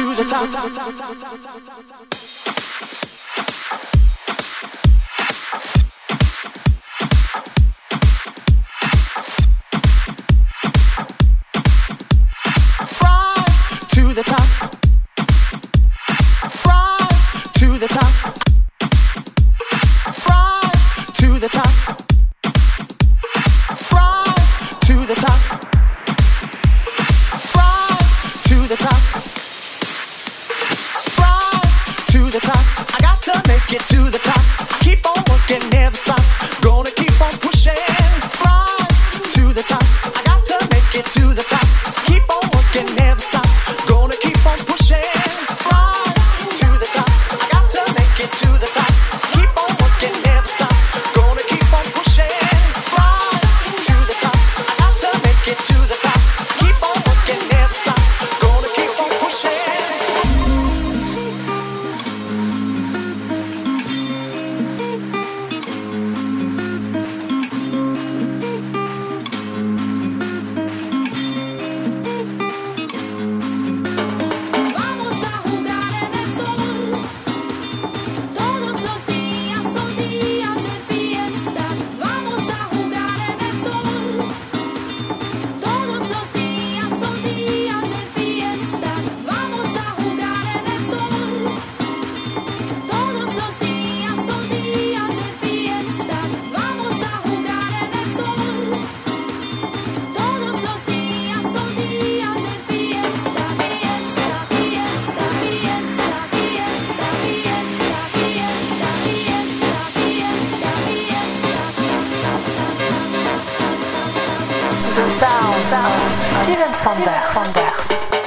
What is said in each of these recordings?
to the top. Lives again, their lives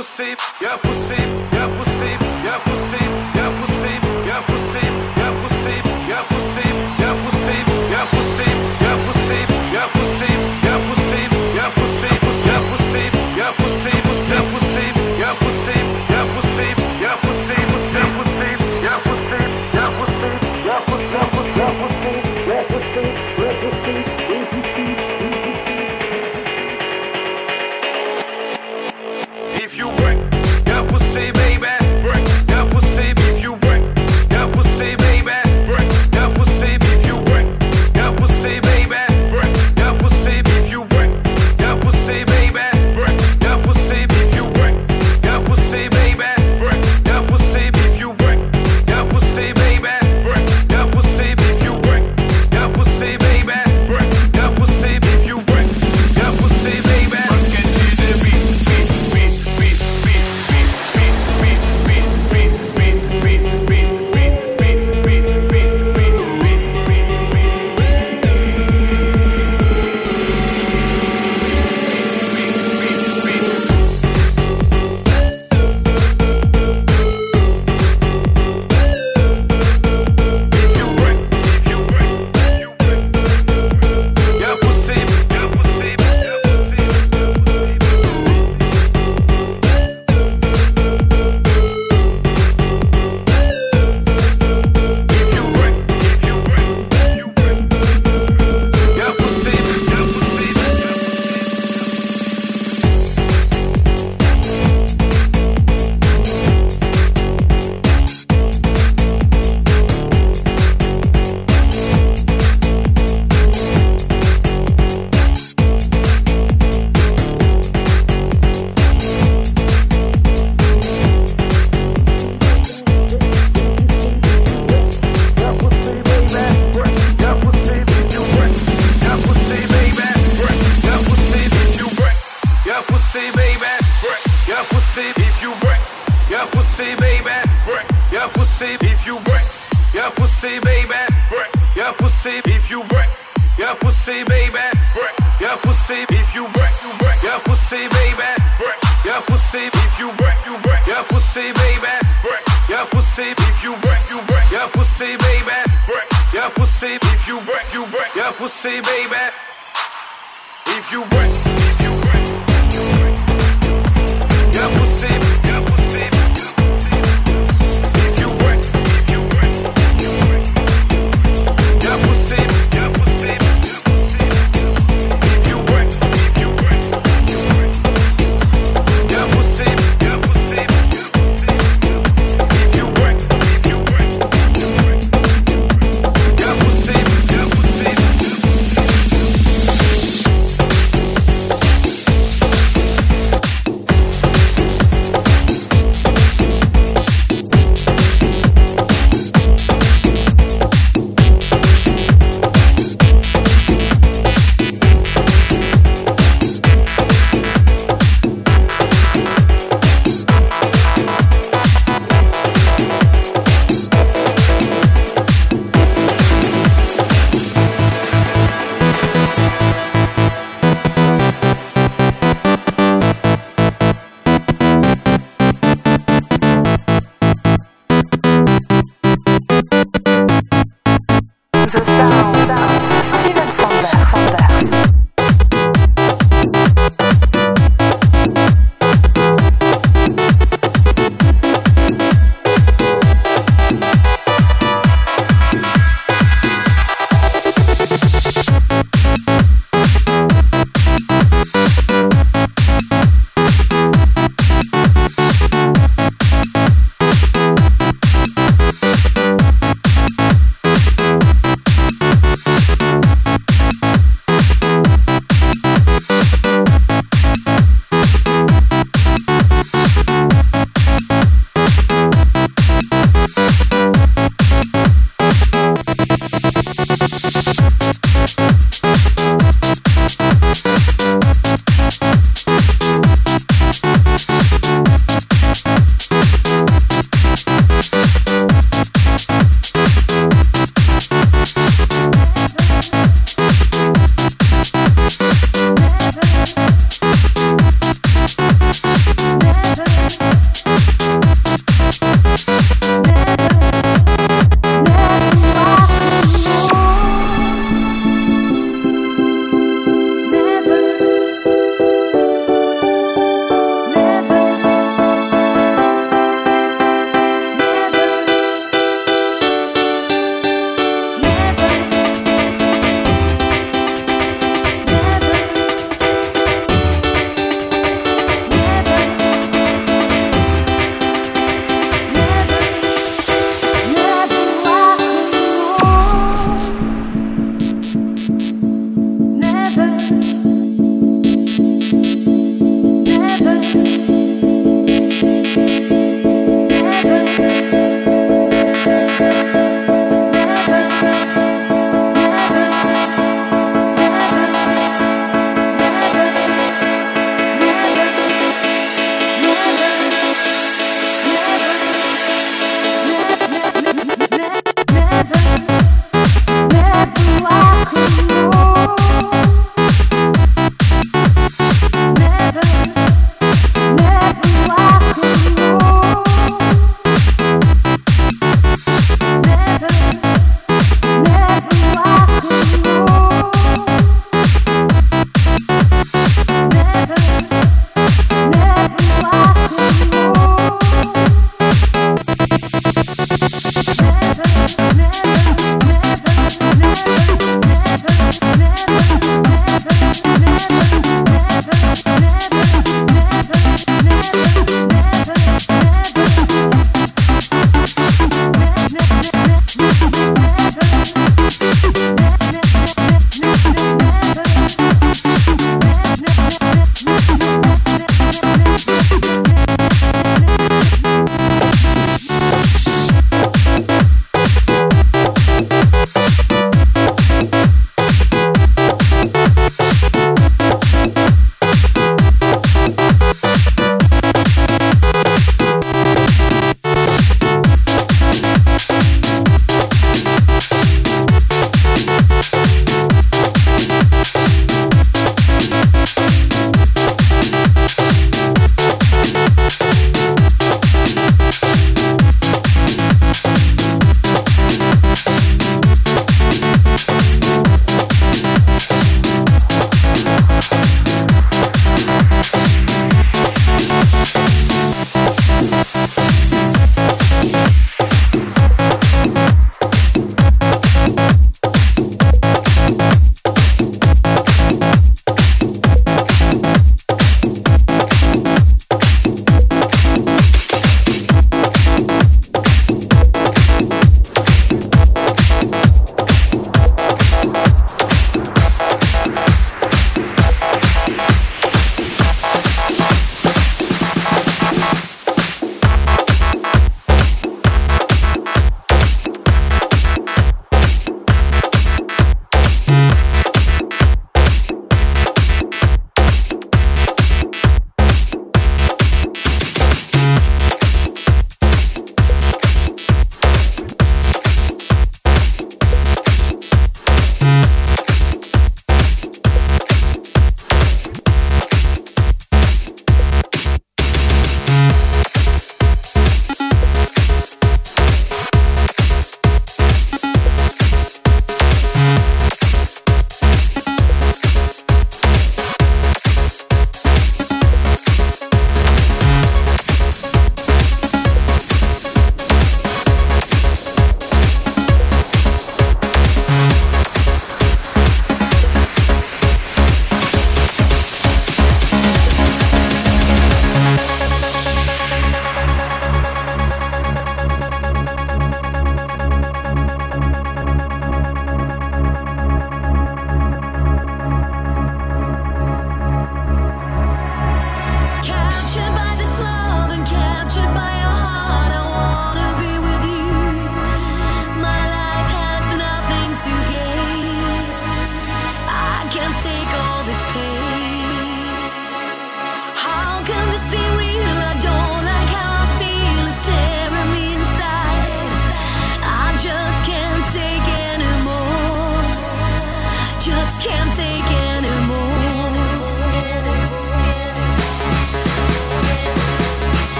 possível, é possível.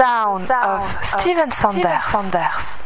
The sound, of, Steven Sanders.